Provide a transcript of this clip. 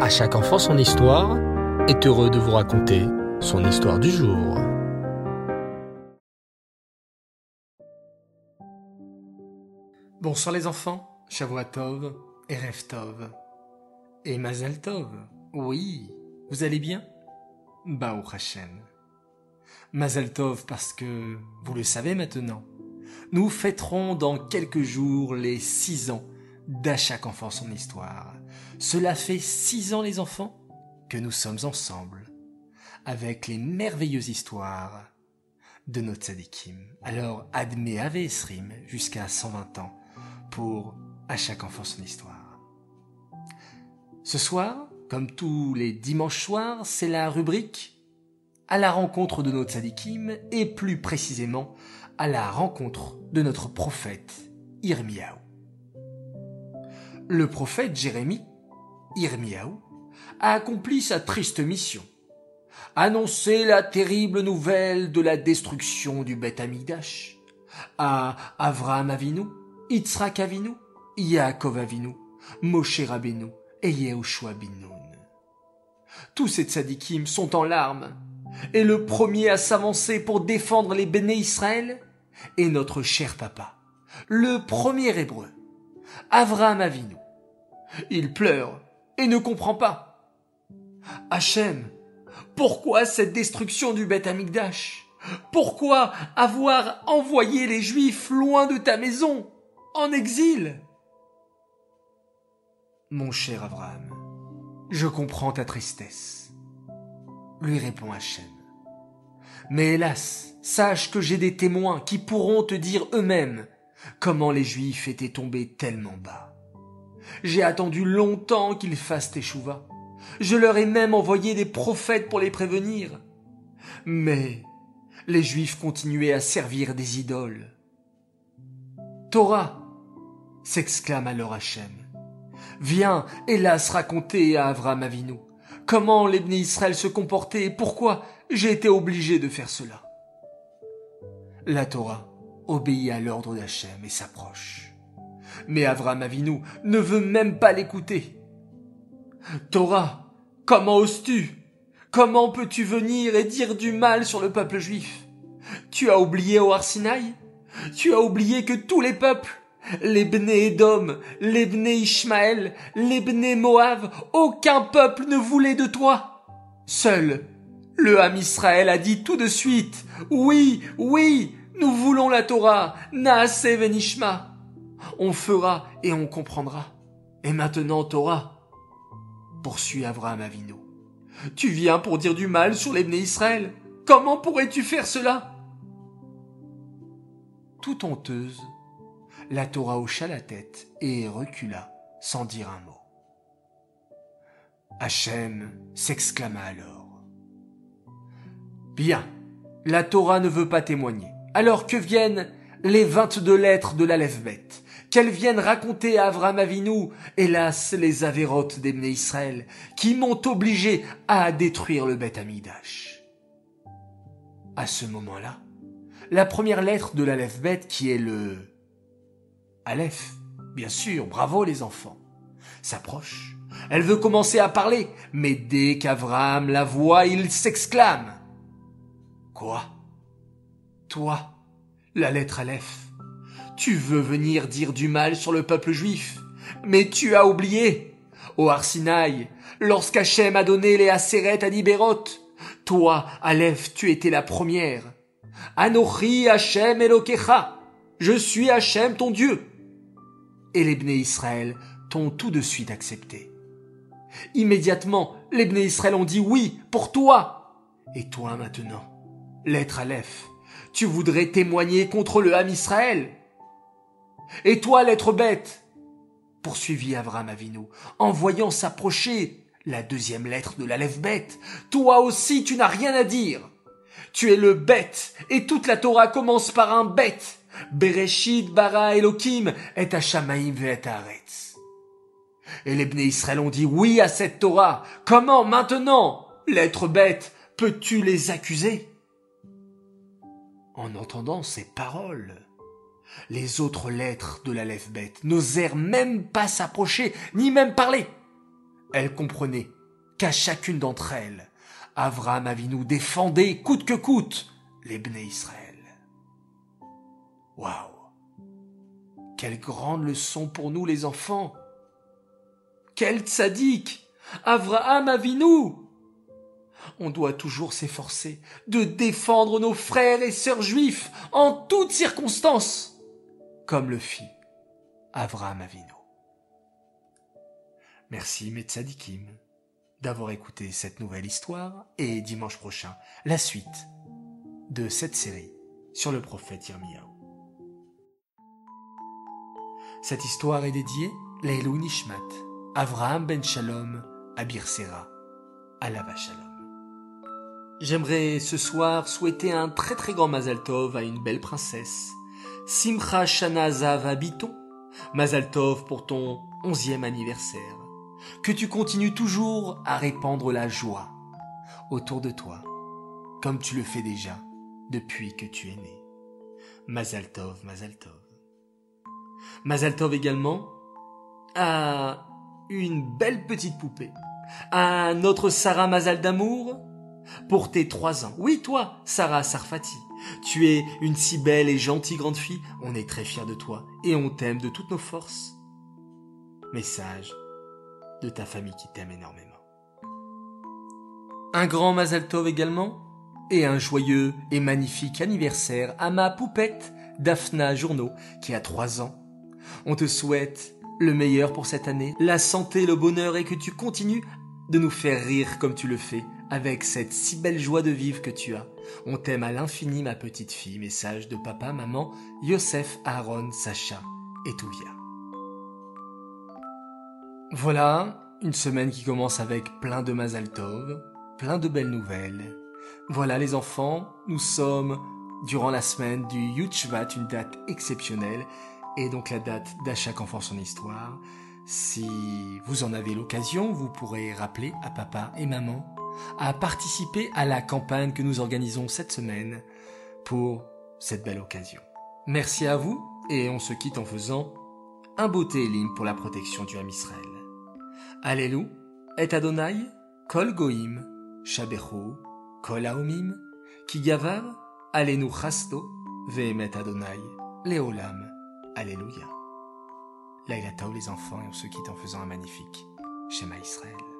À chaque enfant son histoire est heureux de vous raconter son histoire du jour. Bonsoir les enfants, Shavuatov et Reftov. Et Mazel Tov, oui, vous allez bien? Bao Hashem. Mazel Tov parce que, vous le savez maintenant, nous fêterons dans quelques jours les six ans d'à chaque enfant son histoire. Cela fait six ans les enfants que nous sommes ensemble avec les merveilleuses histoires de notre tzadikim. Alors admet Ave Esrim jusqu'à 120 ans pour à chaque enfant son histoire. Ce soir, comme tous les dimanches soirs, c'est la rubrique à la rencontre de notre tzadikim et plus précisément à la rencontre de notre prophète Irmiaou. Le prophète Jérémie, Irmiaou, a accompli sa triste mission. Annoncer la terrible nouvelle de la destruction du Beth Amidash à Avraham Avinu, Yitzhak Avinu, Yaakov Avinu, Moshe Rabbeinu et Yehoshua bin Nun. Tous ces tzadikim sont en larmes, et le premier à s'avancer pour défendre les béné Israël est notre cher papa, le premier hébreu, Avraham Avinu. Il pleure et ne comprend pas. Hachem, pourquoi cette destruction du Beth Amikdash? Pourquoi avoir envoyé les Juifs loin de ta maison, en exil? Mon cher Abraham, je comprends ta tristesse, lui répond Hachem. Mais hélas, sache que j'ai des témoins qui pourront te dire eux-mêmes comment les Juifs étaient tombés tellement bas. J'ai attendu longtemps qu'ils fassent échouva. Je leur ai même envoyé des prophètes pour les prévenir. Mais les Juifs continuaient à servir des idoles. Torah, s'exclame alors Hachem. Viens, hélas, raconter à Avram Avinu comment les Israël se comportaient et pourquoi j'ai été obligé de faire cela. La Torah obéit à l'ordre d'Hachem et s'approche. Mais Avram Avinu ne veut même pas l'écouter. Torah, comment oses-tu? Comment peux-tu venir et dire du mal sur le peuple juif? Tu as oublié au Arsinaï Tu as oublié que tous les peuples, les Bné Edom, les Bné Ishmaël, les Bné Moab, aucun peuple ne voulait de toi. Seul le Ham Israël a dit tout de suite, oui, oui, nous voulons la Torah, Naase Venishma. On fera et on comprendra. Et maintenant, Torah, poursuit Abraham Avino. Tu viens pour dire du mal sur les Israël. Comment pourrais-tu faire cela? Tout honteuse, la Torah hocha la tête et recula sans dire un mot. Hachem s'exclama alors. Bien, la Torah ne veut pas témoigner. Alors que viennent les vingt-deux lettres de l'Aleph-Bet Qu'elles viennent raconter à Avram Avinu, hélas, les avérotes d'Emné Israël, qui m'ont obligé à détruire le Beth Amidash. À ce moment-là, la première lettre de l'Aleph-Bet qui est le Aleph, bien sûr, bravo les enfants, s'approche. Elle veut commencer à parler, mais dès qu'Avram la voit, il s'exclame. Quoi? Toi, la lettre Aleph, tu veux venir dire du mal sur le peuple juif, mais tu as oublié. Au Arsinaï, lorsqu'Hachem a donné les Aseret à Nibérot, toi, Aleph, tu étais la première. Anochi Hachem Elokecha, je suis Hachem ton Dieu. Et les Bnei Israël t'ont tout de suite accepté. Immédiatement, les Bnei Israël ont dit oui pour toi. Et toi maintenant, Lettre Aleph, tu voudrais témoigner contre le Ham Israël. Et toi, l'être bête, poursuivit Avram Avinu, en voyant s'approcher la deuxième lettre de l'Aleph bête, toi aussi tu n'as rien à dire. Tu es le bête, et toute la Torah commence par un bête. Bereshit bara Elohim et Hashamaim ve'et haaretz. Et les Bnei Israël ont dit oui à cette Torah. Comment maintenant, l'être bête, peux-tu les accuser? En entendant ces paroles, les autres lettres de la lèvre bête n'osèrent même pas s'approcher, ni même parler. Elle comprenait qu'à chacune d'entre elles, Avraham Avinu défendait coûte que coûte les Bnei Israël. Waouh Quelle grande leçon pour nous les enfants Quel tzaddik Avraham Avinu on doit toujours s'efforcer de défendre nos frères et sœurs juifs en toutes circonstances, comme le fit Avraham Avinu. Merci mes tzadikim d'avoir écouté cette nouvelle histoire et dimanche prochain la suite de cette série sur le prophète Yirmiyahu. Cette histoire est dédiée Leilou Nishmat, Avraham ben Shalom, Abir Sera, Alava Shalom. J'aimerais ce soir souhaiter un très très grand Mazal Tov à une belle princesse. Simcha Shana Zav Mazal Tov pour ton onzième anniversaire. Que tu continues toujours à répandre la joie autour de toi, comme tu le fais déjà depuis que tu es né. Mazal Tov, Mazal Tov. Mazal Tov également à une belle petite poupée, à notre Sarah Mazal d'amour, pour tes trois ans. Oui, toi, Sarah Sarfati. Tu es une si belle et gentille grande fille. On est très fiers de toi et on t'aime de toutes nos forces. Message de ta famille qui t'aime énormément. Un grand Mazal Tov également et un joyeux et magnifique anniversaire à ma poupette Daphna Journeau qui a trois ans. On te souhaite le meilleur pour cette année, la santé, le bonheur et que tu continues de nous faire rire comme tu le fais avec cette si belle joie de vivre que tu as. On t'aime à l'infini, ma petite fille. Message de papa, maman, Yosef, Aaron, Sacha et Touvia. Voilà, une semaine qui commence avec plein de Mazaltov, plein de belles nouvelles. Voilà les enfants, nous sommes durant la semaine du Yutchvat, une date exceptionnelle, et donc la date d'à chaque enfant son histoire. Si vous en avez l'occasion, vous pourrez rappeler à papa et maman à participer à la campagne que nous organisons cette semaine pour cette belle occasion. Merci à vous et on se quitte en faisant un beau télim pour la protection du Ham Israël. Alléluia, et Adonai, kol goim, shabechu, kol haomim, ki gavar, alenu chasto, vehemet Adonai, leolam, Alléluia. Laïla les enfants et on se quitte en faisant un magnifique Shema Israël.